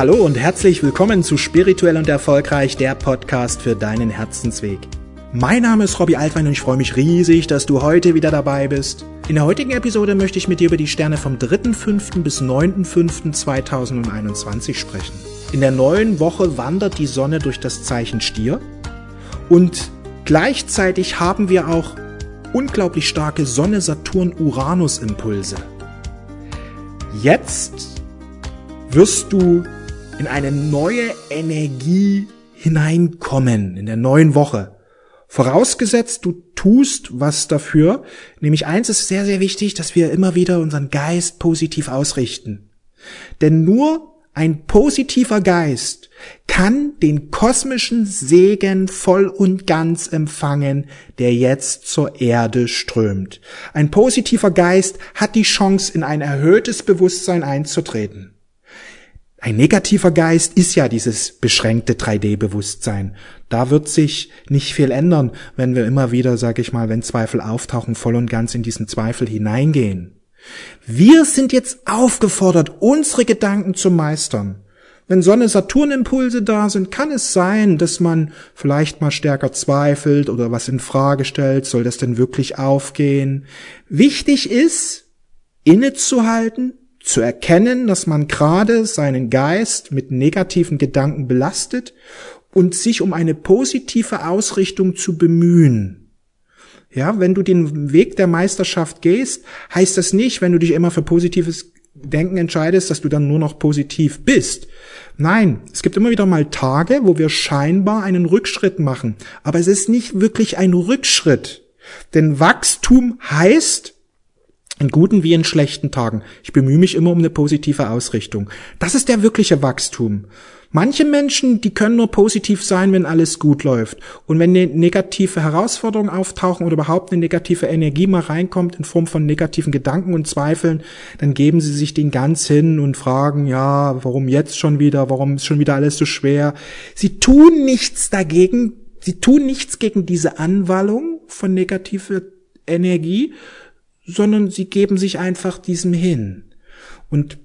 Hallo und herzlich willkommen zu Spirituell und Erfolgreich, der Podcast für deinen Herzensweg. Mein Name ist Robbie Altwein und ich freue mich riesig, dass du heute wieder dabei bist. In der heutigen Episode möchte ich mit dir über die Sterne vom 3.5. bis 9.5.2021 sprechen. In der neuen Woche wandert die Sonne durch das Zeichen Stier und gleichzeitig haben wir auch unglaublich starke Sonne-Saturn-Uranus-Impulse. Jetzt wirst du in eine neue Energie hineinkommen in der neuen Woche. Vorausgesetzt, du tust was dafür. Nämlich eins ist sehr, sehr wichtig, dass wir immer wieder unseren Geist positiv ausrichten. Denn nur ein positiver Geist kann den kosmischen Segen voll und ganz empfangen, der jetzt zur Erde strömt. Ein positiver Geist hat die Chance, in ein erhöhtes Bewusstsein einzutreten. Ein negativer Geist ist ja dieses beschränkte 3D-Bewusstsein. Da wird sich nicht viel ändern, wenn wir immer wieder, sag ich mal, wenn Zweifel auftauchen, voll und ganz in diesen Zweifel hineingehen. Wir sind jetzt aufgefordert, unsere Gedanken zu meistern. Wenn Sonne-Saturn-Impulse da sind, kann es sein, dass man vielleicht mal stärker zweifelt oder was in Frage stellt. Soll das denn wirklich aufgehen? Wichtig ist, innezuhalten, zu erkennen, dass man gerade seinen Geist mit negativen Gedanken belastet und sich um eine positive Ausrichtung zu bemühen. Ja, wenn du den Weg der Meisterschaft gehst, heißt das nicht, wenn du dich immer für positives Denken entscheidest, dass du dann nur noch positiv bist. Nein, es gibt immer wieder mal Tage, wo wir scheinbar einen Rückschritt machen. Aber es ist nicht wirklich ein Rückschritt. Denn Wachstum heißt, in guten wie in schlechten Tagen. Ich bemühe mich immer um eine positive Ausrichtung. Das ist der wirkliche Wachstum. Manche Menschen, die können nur positiv sein, wenn alles gut läuft. Und wenn negative Herausforderungen auftauchen oder überhaupt eine negative Energie mal reinkommt in Form von negativen Gedanken und Zweifeln, dann geben sie sich den ganz hin und fragen, ja, warum jetzt schon wieder? Warum ist schon wieder alles so schwer? Sie tun nichts dagegen. Sie tun nichts gegen diese Anwallung von negativer Energie, sondern sie geben sich einfach diesem hin. Und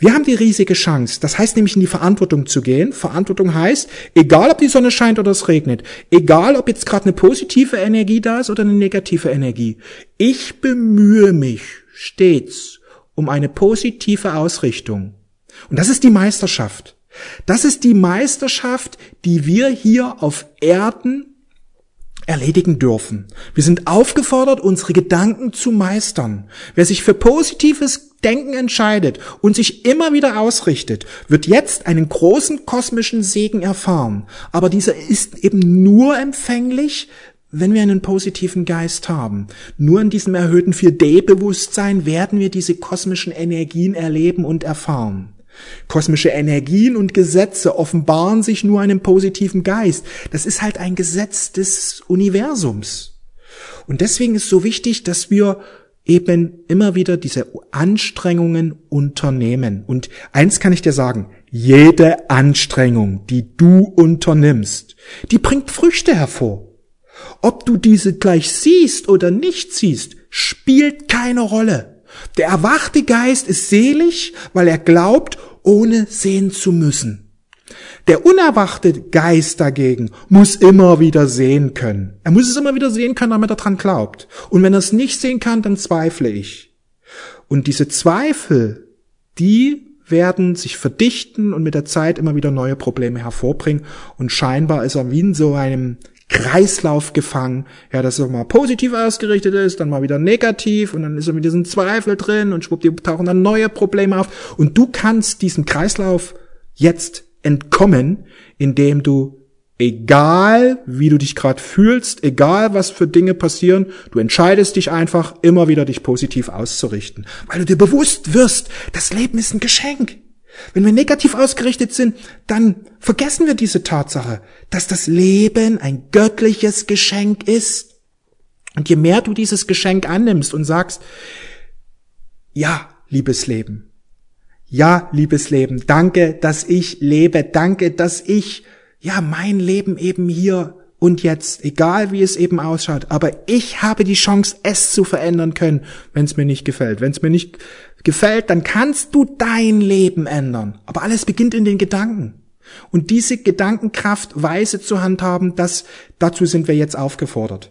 wir haben die riesige Chance. Das heißt nämlich in die Verantwortung zu gehen. Verantwortung heißt, egal ob die Sonne scheint oder es regnet, egal ob jetzt gerade eine positive Energie da ist oder eine negative Energie, ich bemühe mich stets um eine positive Ausrichtung. Und das ist die Meisterschaft. Das ist die Meisterschaft, die wir hier auf Erden erledigen dürfen. Wir sind aufgefordert, unsere Gedanken zu meistern. Wer sich für positives Denken entscheidet und sich immer wieder ausrichtet, wird jetzt einen großen kosmischen Segen erfahren. Aber dieser ist eben nur empfänglich, wenn wir einen positiven Geist haben. Nur in diesem erhöhten 4D-Bewusstsein werden wir diese kosmischen Energien erleben und erfahren. Kosmische Energien und Gesetze offenbaren sich nur einem positiven Geist. Das ist halt ein Gesetz des Universums. Und deswegen ist so wichtig, dass wir eben immer wieder diese Anstrengungen unternehmen. Und eins kann ich dir sagen, jede Anstrengung, die du unternimmst, die bringt Früchte hervor. Ob du diese gleich siehst oder nicht siehst, spielt keine Rolle. Der erwachte Geist ist selig, weil er glaubt, ohne sehen zu müssen. Der unerwachte Geist dagegen muss immer wieder sehen können. Er muss es immer wieder sehen können, damit er dran glaubt. Und wenn er es nicht sehen kann, dann zweifle ich. Und diese Zweifel, die werden sich verdichten und mit der Zeit immer wieder neue Probleme hervorbringen. Und scheinbar ist er wie in so einem Kreislauf gefangen, ja, dass er mal positiv ausgerichtet ist, dann mal wieder negativ und dann ist er mit diesem Zweifel drin und schwuppdiwupp tauchen dann neue Probleme auf. Und du kannst diesem Kreislauf jetzt entkommen, indem du egal wie du dich gerade fühlst, egal was für Dinge passieren, du entscheidest dich einfach immer wieder dich positiv auszurichten, weil du dir bewusst wirst, das Leben ist ein Geschenk. Wenn wir negativ ausgerichtet sind, dann vergessen wir diese Tatsache, dass das Leben ein göttliches Geschenk ist. Und je mehr du dieses Geschenk annimmst und sagst, ja, liebes Leben, ja, liebes Leben, danke, dass ich lebe, danke, dass ich, ja, mein Leben eben hier und jetzt, egal wie es eben ausschaut. Aber ich habe die Chance, es zu verändern können, wenn es mir nicht gefällt. Wenn es mir nicht gefällt, dann kannst du dein Leben ändern. Aber alles beginnt in den Gedanken. Und diese Gedankenkraft weise zu handhaben, das, dazu sind wir jetzt aufgefordert.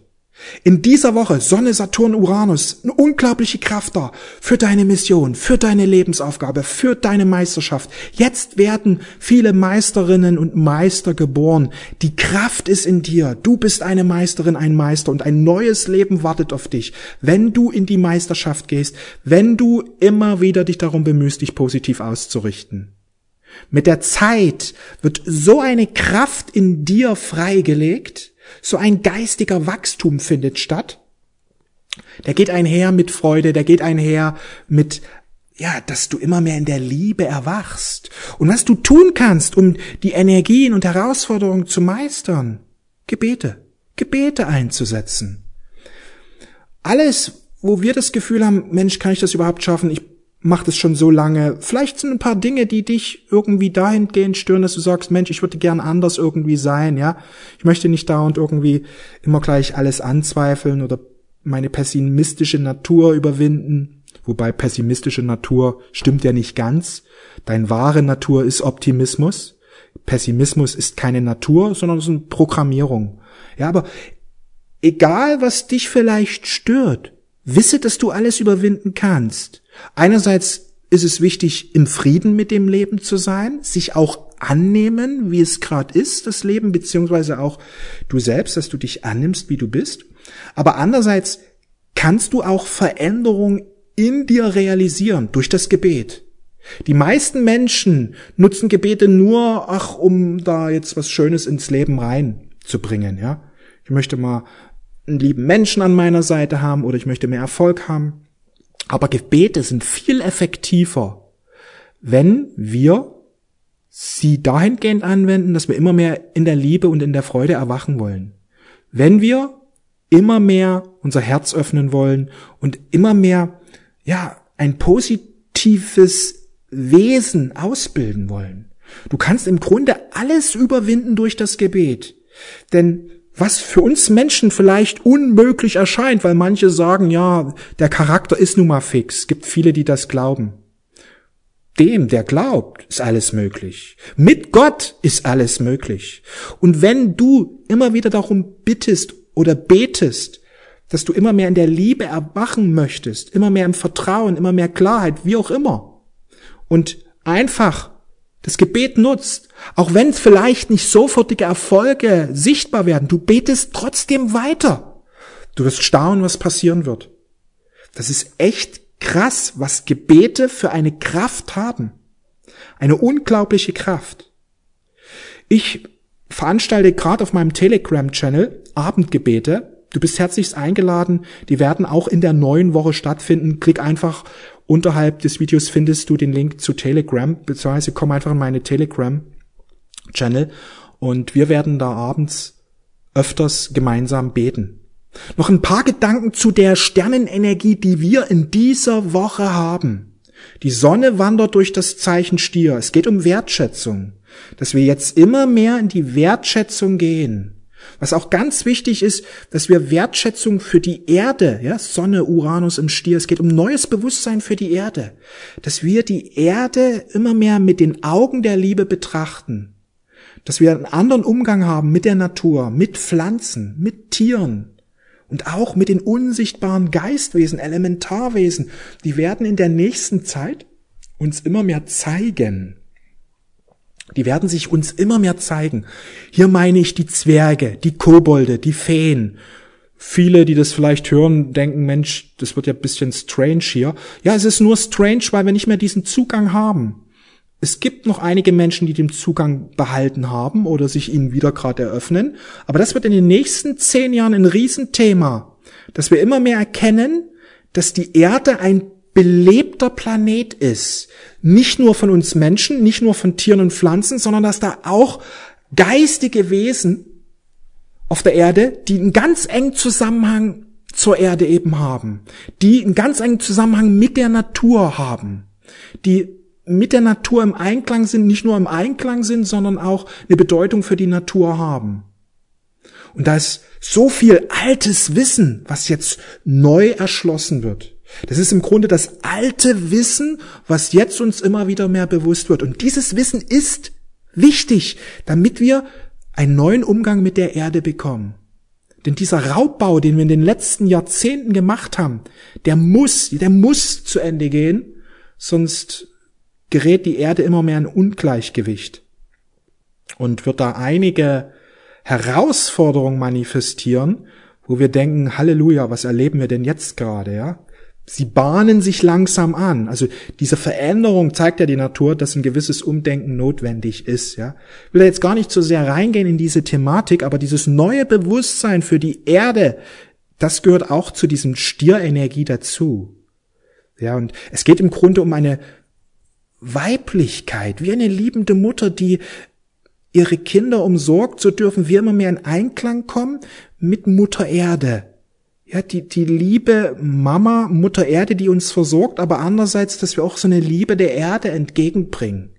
In dieser Woche Sonne, Saturn, Uranus, eine unglaubliche Kraft da für deine Mission, für deine Lebensaufgabe, für deine Meisterschaft. Jetzt werden viele Meisterinnen und Meister geboren. Die Kraft ist in dir. Du bist eine Meisterin, ein Meister und ein neues Leben wartet auf dich, wenn du in die Meisterschaft gehst, wenn du immer wieder dich darum bemühst, dich positiv auszurichten. Mit der Zeit wird so eine Kraft in dir freigelegt, so ein geistiger Wachstum findet statt. Der geht einher mit Freude, der geht einher mit ja, dass du immer mehr in der Liebe erwachst. Und was du tun kannst, um die Energien und Herausforderungen zu meistern, Gebete, Gebete einzusetzen. Alles, wo wir das Gefühl haben, Mensch, kann ich das überhaupt schaffen? Ich macht es schon so lange. Vielleicht sind ein paar Dinge, die dich irgendwie dahingehend stören, dass du sagst, Mensch, ich würde gern anders irgendwie sein, ja. Ich möchte nicht da und irgendwie immer gleich alles anzweifeln oder meine pessimistische Natur überwinden. Wobei pessimistische Natur stimmt ja nicht ganz. Dein wahre Natur ist Optimismus. Pessimismus ist keine Natur, sondern es ist eine Programmierung. Ja, aber egal was dich vielleicht stört, wisse, dass du alles überwinden kannst. Einerseits ist es wichtig, im Frieden mit dem Leben zu sein, sich auch annehmen, wie es gerade ist, das Leben, beziehungsweise auch du selbst, dass du dich annimmst, wie du bist. Aber andererseits kannst du auch Veränderung in dir realisieren durch das Gebet. Die meisten Menschen nutzen Gebete nur, ach, um da jetzt was Schönes ins Leben reinzubringen, ja. Ich möchte mal einen lieben Menschen an meiner Seite haben oder ich möchte mehr Erfolg haben. Aber Gebete sind viel effektiver, wenn wir sie dahingehend anwenden, dass wir immer mehr in der Liebe und in der Freude erwachen wollen. Wenn wir immer mehr unser Herz öffnen wollen und immer mehr, ja, ein positives Wesen ausbilden wollen. Du kannst im Grunde alles überwinden durch das Gebet. Denn was für uns Menschen vielleicht unmöglich erscheint, weil manche sagen, ja, der Charakter ist nun mal fix. Es gibt viele, die das glauben. Dem, der glaubt, ist alles möglich. Mit Gott ist alles möglich. Und wenn du immer wieder darum bittest oder betest, dass du immer mehr in der Liebe erwachen möchtest, immer mehr im Vertrauen, immer mehr Klarheit, wie auch immer, und einfach das Gebet nutzt, auch wenn vielleicht nicht sofortige Erfolge sichtbar werden, du betest trotzdem weiter. Du wirst staunen, was passieren wird. Das ist echt krass, was Gebete für eine Kraft haben. Eine unglaubliche Kraft. Ich veranstalte gerade auf meinem Telegram-Channel Abendgebete. Du bist herzlichst eingeladen. Die werden auch in der neuen Woche stattfinden. Klick einfach Unterhalb des Videos findest du den Link zu Telegram, beziehungsweise komm einfach in meine Telegram-Channel und wir werden da abends öfters gemeinsam beten. Noch ein paar Gedanken zu der Sternenenergie, die wir in dieser Woche haben. Die Sonne wandert durch das Zeichen Stier. Es geht um Wertschätzung, dass wir jetzt immer mehr in die Wertschätzung gehen. Was auch ganz wichtig ist, dass wir Wertschätzung für die Erde, ja, Sonne, Uranus im Stier, es geht um neues Bewusstsein für die Erde, dass wir die Erde immer mehr mit den Augen der Liebe betrachten, dass wir einen anderen Umgang haben mit der Natur, mit Pflanzen, mit Tieren und auch mit den unsichtbaren Geistwesen, Elementarwesen, die werden in der nächsten Zeit uns immer mehr zeigen, die werden sich uns immer mehr zeigen. Hier meine ich die Zwerge, die Kobolde, die Feen. Viele, die das vielleicht hören, denken, Mensch, das wird ja ein bisschen strange hier. Ja, es ist nur strange, weil wir nicht mehr diesen Zugang haben. Es gibt noch einige Menschen, die den Zugang behalten haben oder sich ihnen wieder gerade eröffnen. Aber das wird in den nächsten zehn Jahren ein Riesenthema, dass wir immer mehr erkennen, dass die Erde ein belebter Planet ist. Nicht nur von uns Menschen, nicht nur von Tieren und Pflanzen, sondern dass da auch geistige Wesen auf der Erde, die einen ganz engen Zusammenhang zur Erde eben haben, die einen ganz engen Zusammenhang mit der Natur haben, die mit der Natur im Einklang sind, nicht nur im Einklang sind, sondern auch eine Bedeutung für die Natur haben. Und da ist so viel altes Wissen, was jetzt neu erschlossen wird. Das ist im Grunde das alte Wissen, was jetzt uns immer wieder mehr bewusst wird. Und dieses Wissen ist wichtig, damit wir einen neuen Umgang mit der Erde bekommen. Denn dieser Raubbau, den wir in den letzten Jahrzehnten gemacht haben, der muss, der muss zu Ende gehen, sonst gerät die Erde immer mehr in Ungleichgewicht und wird da einige Herausforderungen manifestieren, wo wir denken, Halleluja, was erleben wir denn jetzt gerade, ja? Sie bahnen sich langsam an. Also diese Veränderung zeigt ja die Natur, dass ein gewisses Umdenken notwendig ist. Ja, ich will jetzt gar nicht so sehr reingehen in diese Thematik, aber dieses neue Bewusstsein für die Erde, das gehört auch zu diesem Stierenergie dazu. Ja, und es geht im Grunde um eine Weiblichkeit, wie eine liebende Mutter, die ihre Kinder umsorgt, so dürfen wir immer mehr in Einklang kommen mit Mutter Erde ja, die, die Liebe Mama, Mutter Erde, die uns versorgt, aber andererseits, dass wir auch so eine Liebe der Erde entgegenbringen.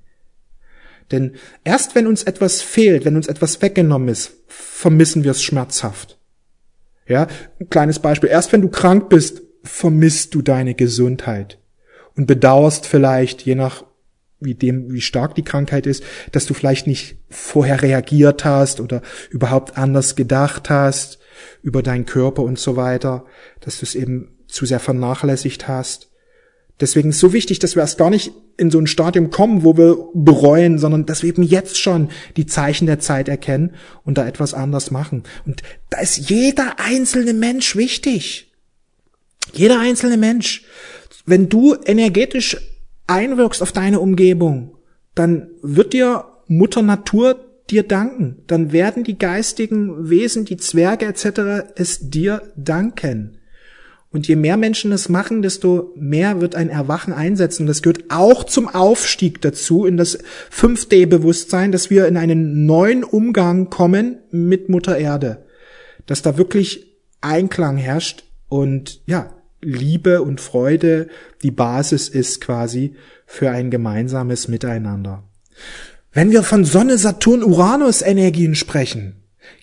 Denn erst wenn uns etwas fehlt, wenn uns etwas weggenommen ist, vermissen wir es schmerzhaft. Ja, ein kleines Beispiel. Erst wenn du krank bist, vermisst du deine Gesundheit und bedauerst vielleicht, je nach wie dem, wie stark die Krankheit ist, dass du vielleicht nicht vorher reagiert hast oder überhaupt anders gedacht hast über deinen Körper und so weiter, dass du es eben zu sehr vernachlässigt hast. Deswegen ist es so wichtig, dass wir erst gar nicht in so ein Stadium kommen, wo wir bereuen, sondern dass wir eben jetzt schon die Zeichen der Zeit erkennen und da etwas anders machen. Und da ist jeder einzelne Mensch wichtig. Jeder einzelne Mensch. Wenn du energetisch einwirkst auf deine Umgebung, dann wird dir Mutter Natur dir danken. Dann werden die geistigen Wesen, die Zwerge etc. es dir danken. Und je mehr Menschen es machen, desto mehr wird ein Erwachen einsetzen. Das gehört auch zum Aufstieg dazu, in das 5D-Bewusstsein, dass wir in einen neuen Umgang kommen mit Mutter Erde. Dass da wirklich Einklang herrscht und ja, Liebe und Freude die Basis ist quasi für ein gemeinsames Miteinander. Wenn wir von Sonne, Saturn, Uranus Energien sprechen,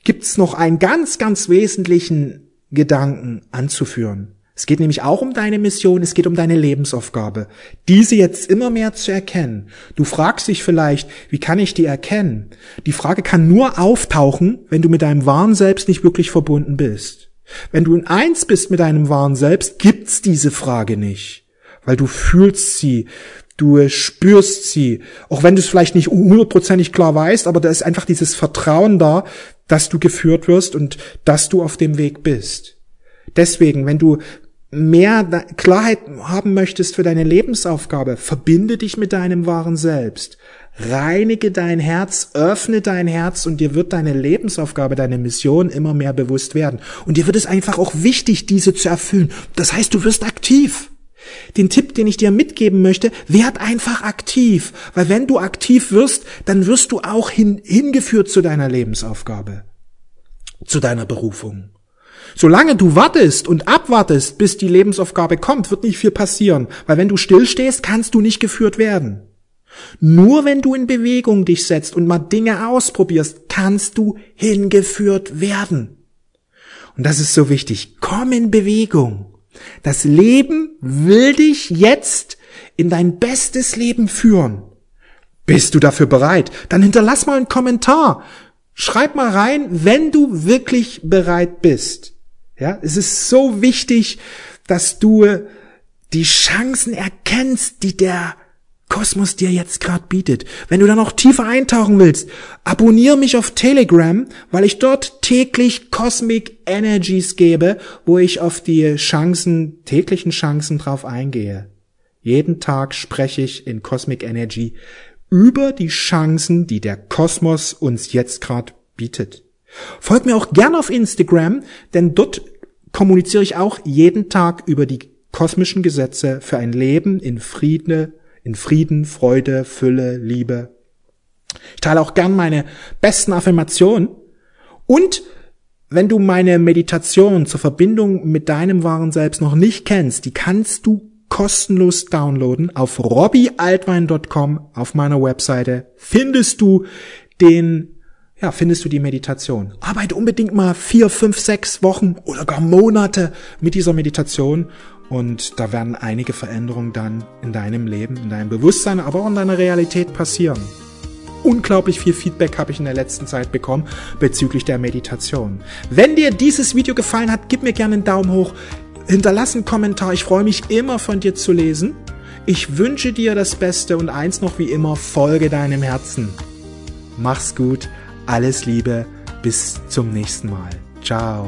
gibt's noch einen ganz, ganz wesentlichen Gedanken anzuführen. Es geht nämlich auch um deine Mission, es geht um deine Lebensaufgabe, diese jetzt immer mehr zu erkennen. Du fragst dich vielleicht, wie kann ich die erkennen? Die Frage kann nur auftauchen, wenn du mit deinem wahren Selbst nicht wirklich verbunden bist. Wenn du in eins bist mit deinem wahren Selbst, gibt's diese Frage nicht, weil du fühlst sie, Du spürst sie, auch wenn du es vielleicht nicht hundertprozentig klar weißt, aber da ist einfach dieses Vertrauen da, dass du geführt wirst und dass du auf dem Weg bist. Deswegen, wenn du mehr Klarheit haben möchtest für deine Lebensaufgabe, verbinde dich mit deinem wahren Selbst. Reinige dein Herz, öffne dein Herz und dir wird deine Lebensaufgabe, deine Mission immer mehr bewusst werden. Und dir wird es einfach auch wichtig, diese zu erfüllen. Das heißt, du wirst aktiv. Den Tipp, den ich dir mitgeben möchte, werd einfach aktiv, weil wenn du aktiv wirst, dann wirst du auch hin, hingeführt zu deiner Lebensaufgabe, zu deiner Berufung. Solange du wartest und abwartest, bis die Lebensaufgabe kommt, wird nicht viel passieren, weil wenn du stillstehst, kannst du nicht geführt werden. Nur wenn du in Bewegung dich setzt und mal Dinge ausprobierst, kannst du hingeführt werden. Und das ist so wichtig. Komm in Bewegung. Das Leben will dich jetzt in dein bestes Leben führen. Bist du dafür bereit? Dann hinterlass mal einen Kommentar. Schreib mal rein, wenn du wirklich bereit bist. Ja, es ist so wichtig, dass du die Chancen erkennst, die der Kosmos dir jetzt gerade bietet. Wenn du da noch tiefer eintauchen willst, abonniere mich auf Telegram, weil ich dort täglich Cosmic Energies gebe, wo ich auf die Chancen, täglichen Chancen drauf eingehe. Jeden Tag spreche ich in Cosmic Energy über die Chancen, die der Kosmos uns jetzt gerade bietet. Folg mir auch gern auf Instagram, denn dort kommuniziere ich auch jeden Tag über die kosmischen Gesetze für ein Leben in Frieden in Frieden, Freude, Fülle, Liebe. Ich teile auch gern meine besten Affirmationen und wenn du meine Meditation zur Verbindung mit deinem wahren Selbst noch nicht kennst, die kannst du kostenlos downloaden auf robbyaltwein.com auf meiner Webseite findest du den ja, findest du die Meditation. Arbeite unbedingt mal vier, fünf, sechs Wochen oder gar Monate mit dieser Meditation und da werden einige Veränderungen dann in deinem Leben, in deinem Bewusstsein, aber auch in deiner Realität passieren. Unglaublich viel Feedback habe ich in der letzten Zeit bekommen bezüglich der Meditation. Wenn dir dieses Video gefallen hat, gib mir gerne einen Daumen hoch, hinterlass einen Kommentar. Ich freue mich immer von dir zu lesen. Ich wünsche dir das Beste und eins noch wie immer, folge deinem Herzen. Mach's gut, alles Liebe, bis zum nächsten Mal. Ciao.